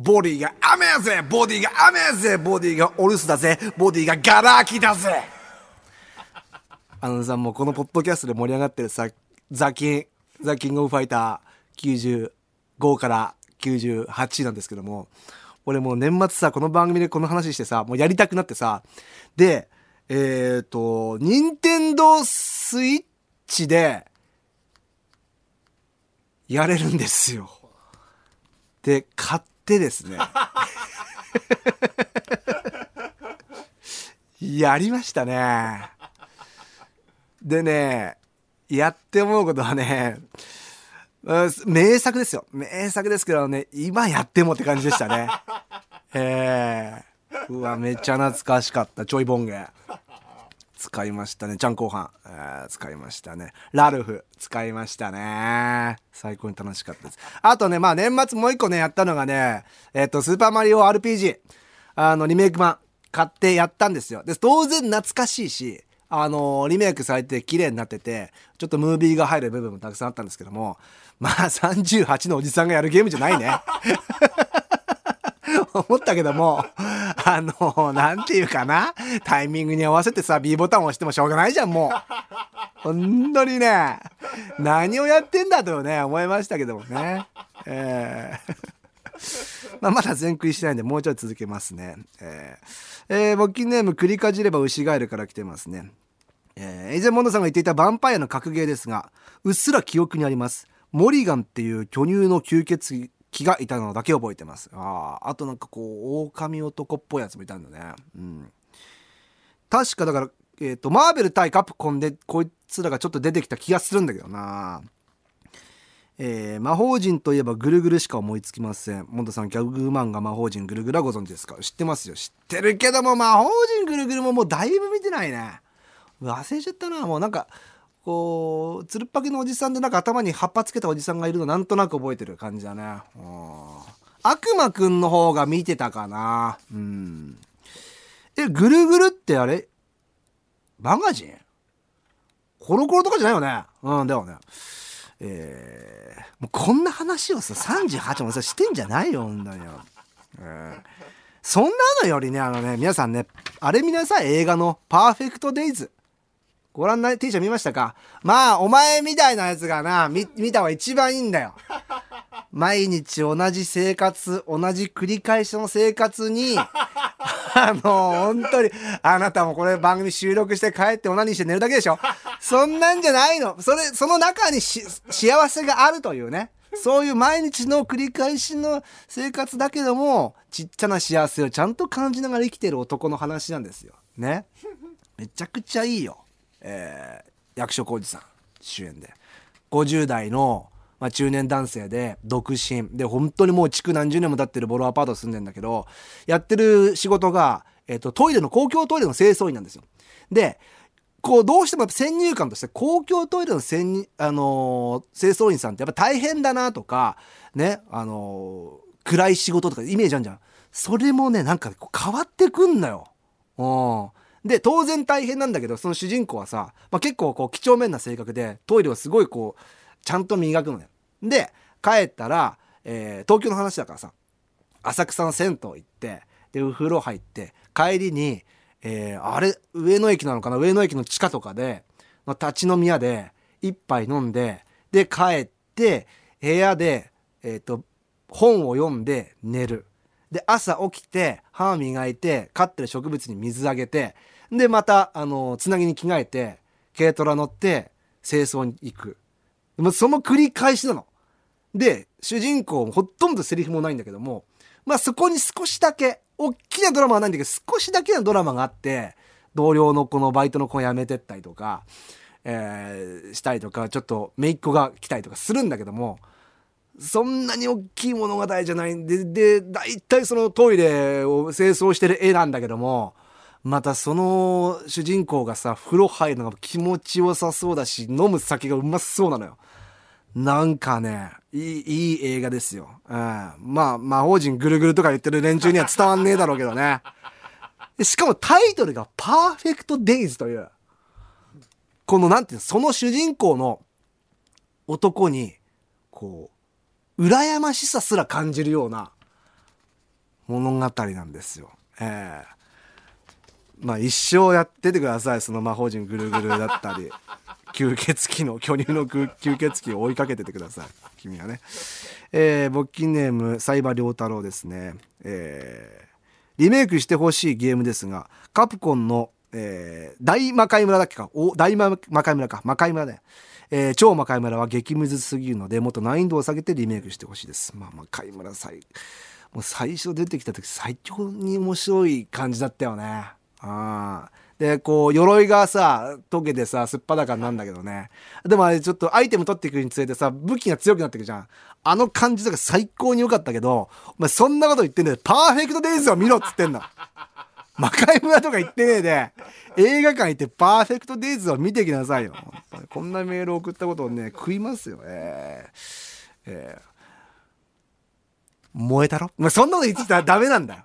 ボディが雨やぜ。ボディが雨やぜ。ボディがお留守だぜ。ボディがガラ空きだぜ。あのさ、もうこのポッドキャストで盛り上がってるさ、ザキン、ザキングオブファイター95から98なんですけども、俺もう年末さ、この番組でこの話してさ、もうやりたくなってさ、で、えっ、ー、と、任天堂スイッチで、やれるんですよ。で、買ってですね。やりましたね。でね、やって思うことはね、名作ですよ。名作ですけどね、今やってもって感じでしたね。えー、うわ、めっちゃ懐かしかった。ちょいボンゲ。使いましたね。ちゃん後半、えー、使いましたね。ラルフ、使いましたね。最高に楽しかったです。あとね、まあ年末もう一個ね、やったのがね、えっ、ー、と、スーパーマリオ RPG、あの、リメイク版、買ってやったんですよ。で、当然懐かしいし、あのー、リメイクされて綺麗になってて、ちょっとムービーが入る部分もたくさんあったんですけども、まあ38のおじさんがやるゲームじゃないね。思ったけども、あの、なんていうかな、タイミングに合わせてさ、B ボタンを押してもしょうがないじゃん、もう。本当にね、何をやってんだとね、思いましたけどもね。えー、まあ、まだ全クリしてないんで、もうちょい続けますね。えー、えー、募金ネーム、繰りかじれば牛ガエルから来てますね。えー、以前モンドさんが言っていたヴァンパイアの格ゲーですが、うっすら記憶にあります。モリガンっていう巨乳の吸血鬼がいたのだけ覚えてます。ああ、となんかこう、狼男っぽいやつもいたんだね。うん。確かだから、えっ、ー、と、マーベル対カプコンでこいつらがちょっと出てきた気がするんだけどな。えー、魔法陣といえばぐるぐるしか思いつきません。モンドさん、ギャグ漫画魔法陣ぐるぐるはご存知ですか？知ってますよ。知ってるけども、魔法陣ぐるぐるももうだいぶ見てないね。忘れちゃったな。もうなんか、こうつるっぱげのおじさんでなんか頭に葉っぱつけたおじさんがいるのなんとなく覚えてる感じだね。悪魔くんの方が見てたかな。うん。えぐるぐるってあれ？マガジン？コロコロとかじゃないよね。うんだよね。えー、もうこんな話をさ38もさしてんじゃないよほんとに。よ、えー、そんなのよりねあのね皆さんねあれ見なさい。映画の「パーフェクト・デイズ」ご覧な、T シャ見ましたか？まあ、お前みたいなやつがな、見、見た方が一番いいんだよ。毎日同じ生活、同じ繰り返しの生活に、あの、本当に、あなたもこれ番組収録して帰ってオナニーして寝るだけでしょ？そんなんじゃないの。それ、その中にし幸せがあるというね。そういう毎日の繰り返しの生活だけども、ちっちゃな幸せをちゃんと感じながら生きてる男の話なんですよ。ね？めちゃくちゃいいよ。えー、役所広司さん主演で50代の、まあ、中年男性で独身で本当にもう築何十年も経ってるボロアパート住んでんだけどやってる仕事が、えーと、トイレの公共トイレの清掃員なんですよ。でこうどうしても先入観として公共トイレの、あのー、清掃員さんってやっぱ大変だなとかねあのー、暗い仕事とかイメージあるじゃん。それもねなんか変わってくんのよ。うんで当然大変なんだけどその主人公はさ、まあ、結構こう几帳面な性格でトイレをすごいこうちゃんと磨くのよ。で帰ったら、えー、東京の話だからさ浅草の銭湯行ってでお風呂入って帰りに、えー、あれ上野駅なのかな上野駅の地下とかで、立ち飲み屋で一杯飲んでで帰って部屋で、えーと本を読んで寝る。で朝起きて歯磨いて飼ってる植物に水あげてでまたあのつなぎに着替えて軽トラ乗って清掃に行くその繰り返しなの。で主人公ほとんどセリフもないんだけどもまあそこに少しだけ大きなドラマはないんだけど少しだけのドラマがあって同僚のこのバイトの子を辞めてったりとか、えー、したりとかちょっと姪っ子が来たりとかするんだけどもそんなに大きい物語じゃないんで、で、大体そのトイレを清掃してる絵なんだけども、またその主人公がさ、風呂入るのが気持ちよさそうだし、飲む酒がうまそうなのよ。なんかね、いい、いい映画ですよ。うん。まあ、魔法陣ぐるぐるとか言ってる連中には伝わんねえだろうけどね。しかもタイトルがパーフェクトデイズという、このなんていうの、その主人公の男に、こう、羨ましさすら感じるような物語なんですよ。ええまあ一生やっててくださいその魔法陣ぐるぐるだったり 吸血鬼の巨乳の吸血鬼を追いかけててください君はね。えー、勃起ネームサイバ良太郎ですね。えー、リメイクしてほしいゲームですがカプコンの、えー、大魔界村だっけか？お大魔界村か魔界村ね。えー、超魔界村は激ムズすぎるのでもっと難易度を下げてリメイクしてほしいです。まあ魔界村最もう最初出てきた時最強に面白い感じだったよね。あでこう鎧がさ溶けてさすっぱだかなんだけどねでもあれちょっとアイテム取っていくにつれてさ武器が強くなっていくじゃんあの感じとか最高に良かったけどお前そんなこと言ってんだよパーフェクトデイズを見ろっつってんの魔界村とか行ってねえで映画館行ってパーフェクトデイズを見てきなさいよ。こんなメール送ったことをね食いますよ。えー、えー、燃えたろ、まあ、そんなこと言ってたらダメなんだよ。